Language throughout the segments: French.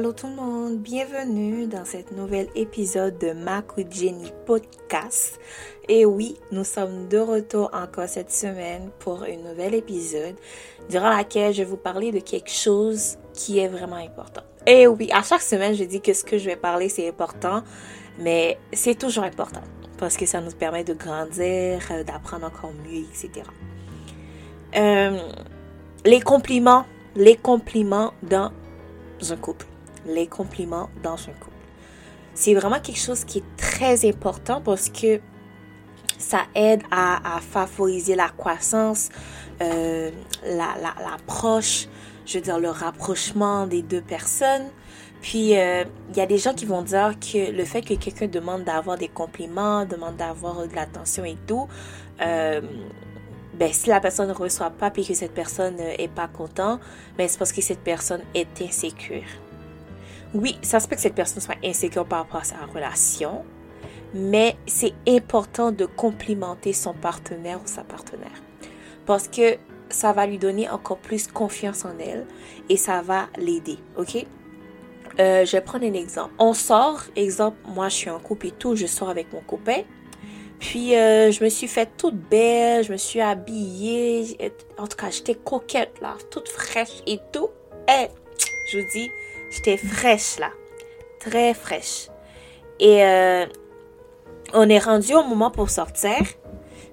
Allô tout le monde, bienvenue dans cet nouvel épisode de Mac Jenny Podcast. Et oui, nous sommes de retour encore cette semaine pour un nouvel épisode durant laquelle je vais vous parler de quelque chose qui est vraiment important. Et oui, à chaque semaine, je dis que ce que je vais parler, c'est important, mais c'est toujours important parce que ça nous permet de grandir, euh, d'apprendre encore mieux, etc. Euh, les compliments, les compliments dans un couple les compliments dans un couple. C'est vraiment quelque chose qui est très important parce que ça aide à, favoriser la croissance, euh, l'approche, je veux dire le rapprochement des deux personnes. Puis, euh, il y a des gens qui vont dire que le fait que quelqu'un demande d'avoir des compliments, demande d'avoir de l'attention et tout, euh, ben, si la personne ne reçoit pas puis que cette personne n'est pas content, ben, c'est parce que cette personne est insécure. Oui, ça se peut que cette personne soit insécure par rapport à sa relation, mais c'est important de complimenter son partenaire ou sa partenaire. Parce que ça va lui donner encore plus confiance en elle et ça va l'aider, ok? Euh, je vais prendre un exemple. On sort, exemple, moi je suis en couple et tout, je sors avec mon copain. Puis euh, je me suis faite toute belle, je me suis habillée. En tout cas, j'étais coquette là, toute fraîche et tout. Et je vous dis, J'étais fraîche là. Très fraîche. Et euh, on est rendu au moment pour sortir.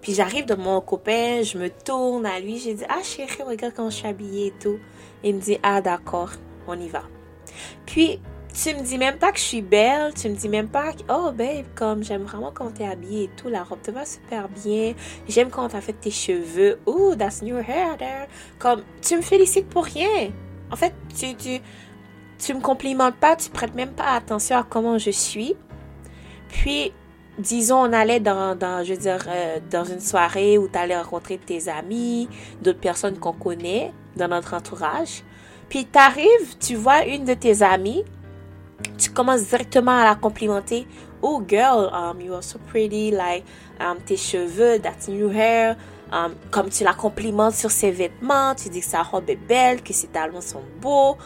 Puis j'arrive de mon copain, je me tourne à lui, j'ai dit Ah chérie, regarde comment je suis habillée et tout. Il me dit Ah d'accord, on y va. Puis tu me dis même pas que je suis belle, tu me dis même pas que, oh babe, comme j'aime vraiment quand t'es habillée et tout, la robe te va super bien, j'aime quand t'as fait tes cheveux, oh that's new hair there. Comme tu me félicites pour rien. En fait, tu, tu, tu me complimentes pas, tu prêtes même pas attention à comment je suis. Puis, disons, on allait dans, je veux euh, dans une soirée où tu allais rencontrer tes amis, d'autres personnes qu'on connaît dans notre entourage. Puis, tu arrives, tu vois une de tes amies, tu commences directement à la complimenter. Oh, girl, um, you are so pretty, like, um, tes cheveux, that's new hair. Um, comme tu la complimentes sur ses vêtements, tu dis que sa robe est belle, que ses talons sont beaux.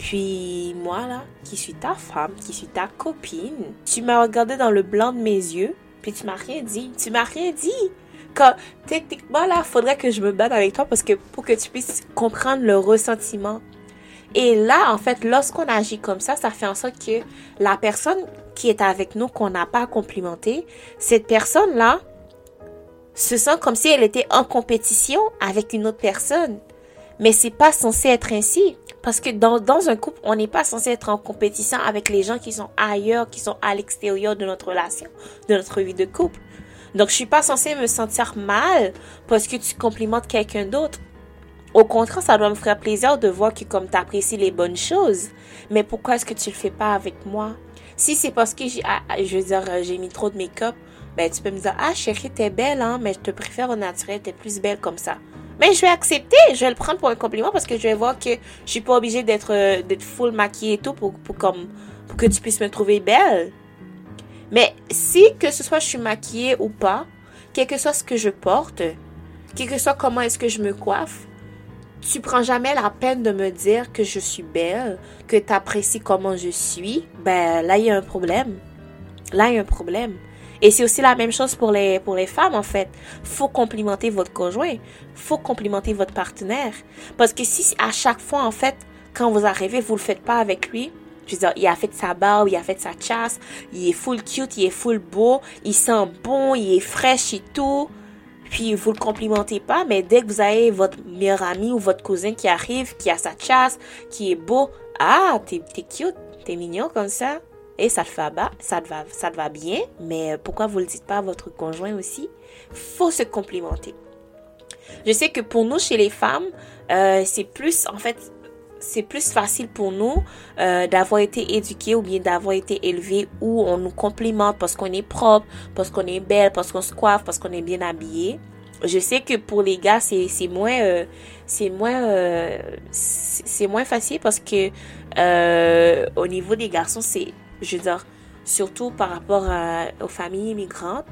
Puis moi, là, qui suis ta femme, qui suis ta copine, tu m'as regardé dans le blanc de mes yeux, puis tu m'as rien dit. Tu m'as rien dit. Quand, techniquement, là, faudrait que je me batte avec toi parce que pour que tu puisses comprendre le ressentiment. Et là, en fait, lorsqu'on agit comme ça, ça fait en sorte que la personne qui est avec nous, qu'on n'a pas complimenté, cette personne-là se sent comme si elle était en compétition avec une autre personne. Mais c'est pas censé être ainsi. Parce que dans, dans un couple, on n'est pas censé être en compétition avec les gens qui sont ailleurs, qui sont à l'extérieur de notre relation, de notre vie de couple. Donc, je suis pas censée me sentir mal parce que tu complimentes quelqu'un d'autre. Au contraire, ça doit me faire plaisir de voir que comme tu apprécies les bonnes choses. Mais pourquoi est-ce que tu le fais pas avec moi? Si c'est parce que j'ai, ah, veux dire, j'ai mis trop de make-up, ben, tu peux me dire, ah, chérie, t'es belle, hein, mais je te préfère au naturel, t'es plus belle comme ça. Mais je vais accepter, je vais le prendre pour un compliment parce que je vais voir que je suis pas obligée d'être euh, d'être full maquillée et tout pour, pour, comme, pour que tu puisses me trouver belle. Mais si que ce soit je suis maquillée ou pas, quel que soit ce que je porte, quel que soit comment est-ce que je me coiffe, tu prends jamais la peine de me dire que je suis belle, que tu apprécies comment je suis, ben là il y a un problème. Là il y a un problème. Et c'est aussi la même chose pour les, pour les femmes, en fait. Faut complimenter votre conjoint. Faut complimenter votre partenaire. Parce que si à chaque fois, en fait, quand vous arrivez, vous le faites pas avec lui, je veux dire, il a fait sa barbe, il a fait sa chasse, il est full cute, il est full beau, il sent bon, il est fraîche et tout. Puis vous le complimentez pas, mais dès que vous avez votre meilleur ami ou votre cousin qui arrive, qui a sa chasse, qui est beau, ah, t'es, t'es cute, t'es mignon comme ça et ça te, va, bien, mais pourquoi vous ne le dites pas à votre conjoint aussi? faut se complimenter. Je sais que pour nous, chez les femmes, euh, c'est plus, en fait, c'est plus facile pour nous euh, d'avoir été éduqués ou bien d'avoir été élevés où on nous complimente parce qu'on est propre, parce qu'on est belle, parce qu'on se coiffe, parce qu'on est bien habillé. Je sais que pour les gars, c'est moins, euh, moins, moins facile parce que au niveau des garçons, c'est je veux dire, surtout par rapport aux familles immigrantes,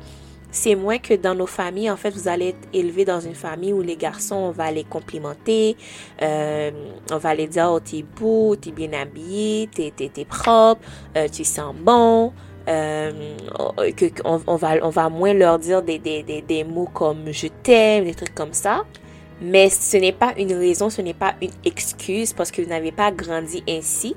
c'est moins que dans nos familles, en fait, vous allez être élevé dans une famille où les garçons, on va les complimenter, euh, on va les dire, oh, t'es beau, t'es bien habillé, t'es, t'es, propre, euh, tu sens bon, euh, que, on, va, on va moins leur dire des, des, des, des mots comme je t'aime, des trucs comme ça. Mais ce n'est pas une raison, ce n'est pas une excuse parce que vous n'avez pas grandi ainsi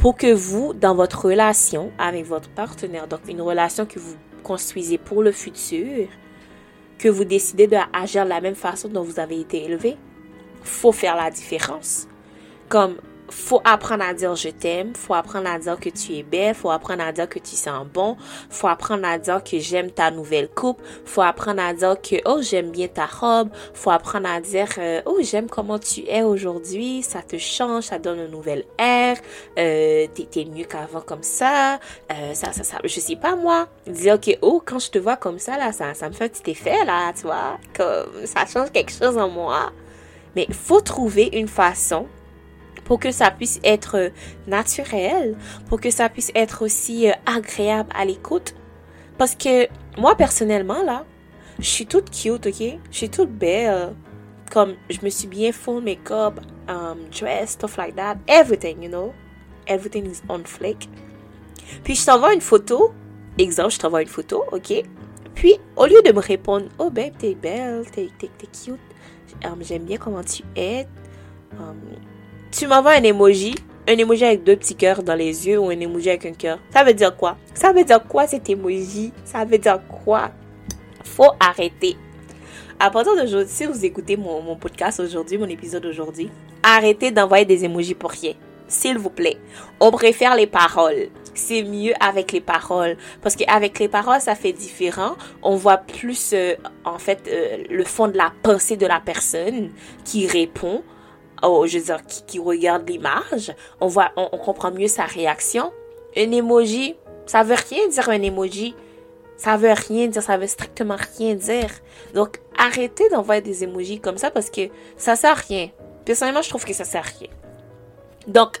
pour que vous, dans votre relation avec votre partenaire, donc une relation que vous construisez pour le futur, que vous décidez d'agir de la même façon dont vous avez été élevé, faut faire la différence. Comme faut apprendre à dire je t'aime, faut apprendre à dire que tu es belle, faut apprendre à dire que tu sens bon, faut apprendre à dire que j'aime ta nouvelle coupe, faut apprendre à dire que oh j'aime bien ta robe, faut apprendre à dire euh, oh j'aime comment tu es aujourd'hui, ça te change, ça donne un nouvel air, euh, t'es mieux qu'avant comme ça, euh, ça ça ça, je sais pas moi, dire que oh quand je te vois comme ça là, ça ça me fait un petit effet là, tu vois, comme ça change quelque chose en moi. Mais faut trouver une façon pour que ça puisse être euh, naturel, pour que ça puisse être aussi euh, agréable à l'écoute. Parce que moi, personnellement, là, je suis toute cute, ok? Je suis toute belle. Comme je me suis bien full make-up, um, dress, stuff like that. Everything, you know? Everything is on flick. Puis je t'envoie une photo. Exemple, je t'envoie une photo, ok? Puis, au lieu de me répondre, oh babe, t'es belle, t'es cute, um, j'aime bien comment tu es, um, tu m'envoies un emoji, un emoji avec deux petits cœurs dans les yeux ou un emoji avec un cœur. Ça veut dire quoi? Ça veut dire quoi cet emoji? Ça veut dire quoi? Faut arrêter. À partir d'aujourd'hui, si vous écoutez mon, podcast aujourd'hui, mon épisode aujourd'hui, arrêtez d'envoyer des emojis pour rien. S'il vous plaît. On préfère les paroles. C'est mieux avec les paroles. Parce qu'avec les paroles, ça fait différent. On voit plus, euh, en fait, euh, le fond de la pensée de la personne qui répond oh, je veux dire, qui, regarde l'image, on voit, on, comprend mieux sa réaction. Un emoji, ça veut rien dire un emoji. Ça veut rien dire, ça veut strictement rien dire. Donc, arrêtez d'envoyer des emojis comme ça parce que ça sert à rien. Personnellement, je trouve que ça sert à rien. Donc,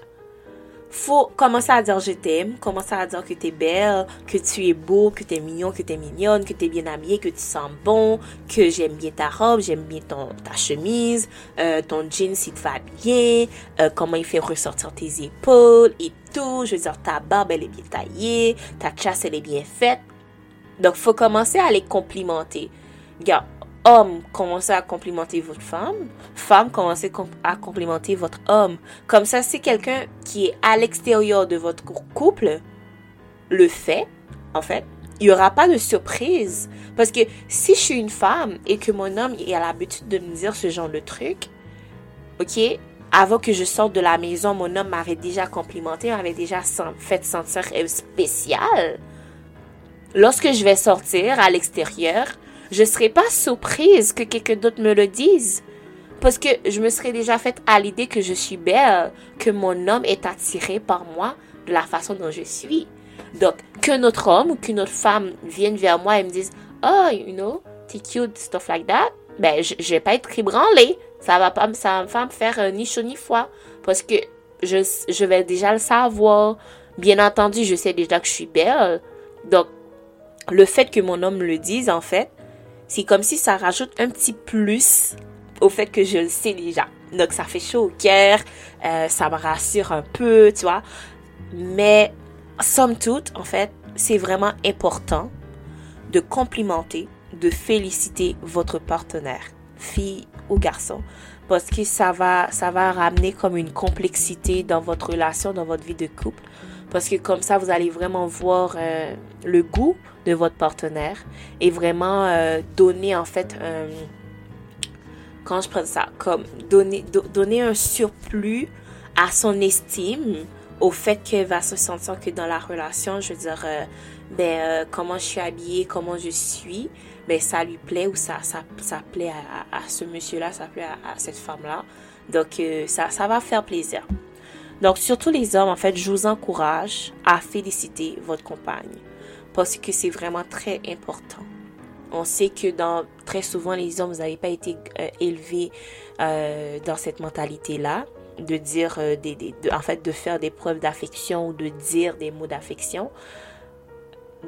faut commencer à dire je t'aime, commencer à dire que tu es belle, que tu es beau, que tu es mignon, que tu es mignonne, que tu es bien habillé, que tu sens bon, que j'aime bien ta robe, j'aime bien ton, ta chemise, euh, ton jean si te va bien, euh, comment il fait ressortir tes épaules et tout. Je veux dire, ta barbe, elle est bien taillée, ta chasse, elle est bien faite. Donc, faut commencer à les complimenter. Regarde, homme, commencez à complimenter votre femme. Femme, commencez à complimenter votre homme. Comme ça, si quelqu'un qui est à l'extérieur de votre couple le fait, en fait, il n'y aura pas de surprise. Parce que si je suis une femme et que mon homme a l'habitude de me dire ce genre de truc, ok, avant que je sorte de la maison, mon homme m'avait déjà complimenté, m'avait déjà fait sentir spécial. Lorsque je vais sortir à l'extérieur, je serais pas surprise que quelqu'un d'autre me le dise. Parce que je me serais déjà faite à l'idée que je suis belle, que mon homme est attiré par moi de la façon dont je suis. Donc, qu'un autre homme ou qu'une autre femme vienne vers moi et me dise, oh, you know, t'es cute, stuff like that, ben, je, je vais pas être ébranlée. Ça va pas, ça va me faire euh, ni chaud ni froid. Parce que je, je vais déjà le savoir. Bien entendu, je sais déjà que je suis belle. Donc, le fait que mon homme me le dise, en fait, c'est comme si ça rajoute un petit plus au fait que je le sais déjà. Donc ça fait chaud au cœur, euh, ça me rassure un peu, tu vois. Mais somme toute, en fait, c'est vraiment important de complimenter, de féliciter votre partenaire, fille ou garçon, parce que ça va, ça va ramener comme une complexité dans votre relation, dans votre vie de couple. Parce que comme ça, vous allez vraiment voir euh, le goût de votre partenaire et vraiment euh, donner en fait un... Quand je prends ça, comme donner, donner un surplus à son estime au fait qu'elle va se sentir que dans la relation, je veux dire, euh, ben, comment je suis habillée, comment je suis, ben, ça lui plaît ou ça, ça, ça plaît à, ce monsieur-là, ça plaît à, à cette femme-là. Donc, ça, ça va faire plaisir. Donc, surtout les hommes, en fait, je vous encourage à féliciter votre compagne parce que c'est vraiment très important. On sait que dans très souvent les hommes, vous n'avez pas été euh, élevés euh, dans cette mentalité-là de dire euh, des, en fait de faire des preuves d'affection ou de dire des mots d'affection.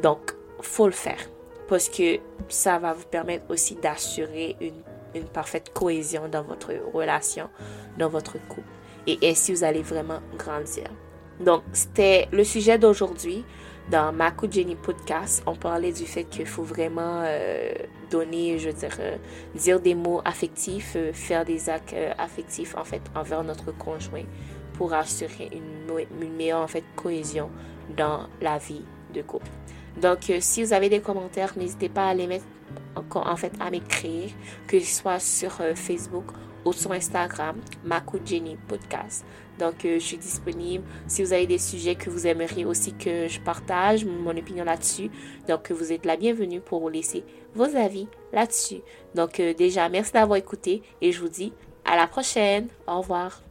Donc, faut le faire parce que ça va vous permettre aussi d'assurer une, une parfaite cohésion dans votre relation, dans votre couple. Et ainsi, vous allez vraiment grandir? Donc, c'était le sujet d'aujourd'hui. Dans ma Jenny podcast, on parlait du fait qu'il faut vraiment euh, donner, je veux dire, euh, dire des mots affectifs, euh, faire des actes affectifs, en fait, envers notre conjoint pour assurer une, meilleure, en fait, cohésion dans la vie de couple. Donc, si vous avez des commentaires, n'hésitez pas à les mettre, en fait, à m'écrire, que ce soit sur Facebook ou sur Instagram, Maku Jenny Podcast. Donc, euh, je suis disponible. Si vous avez des sujets que vous aimeriez aussi que je partage mon opinion là-dessus, donc vous êtes la bienvenue pour laisser vos avis là-dessus. Donc, euh, déjà, merci d'avoir écouté et je vous dis à la prochaine. Au revoir.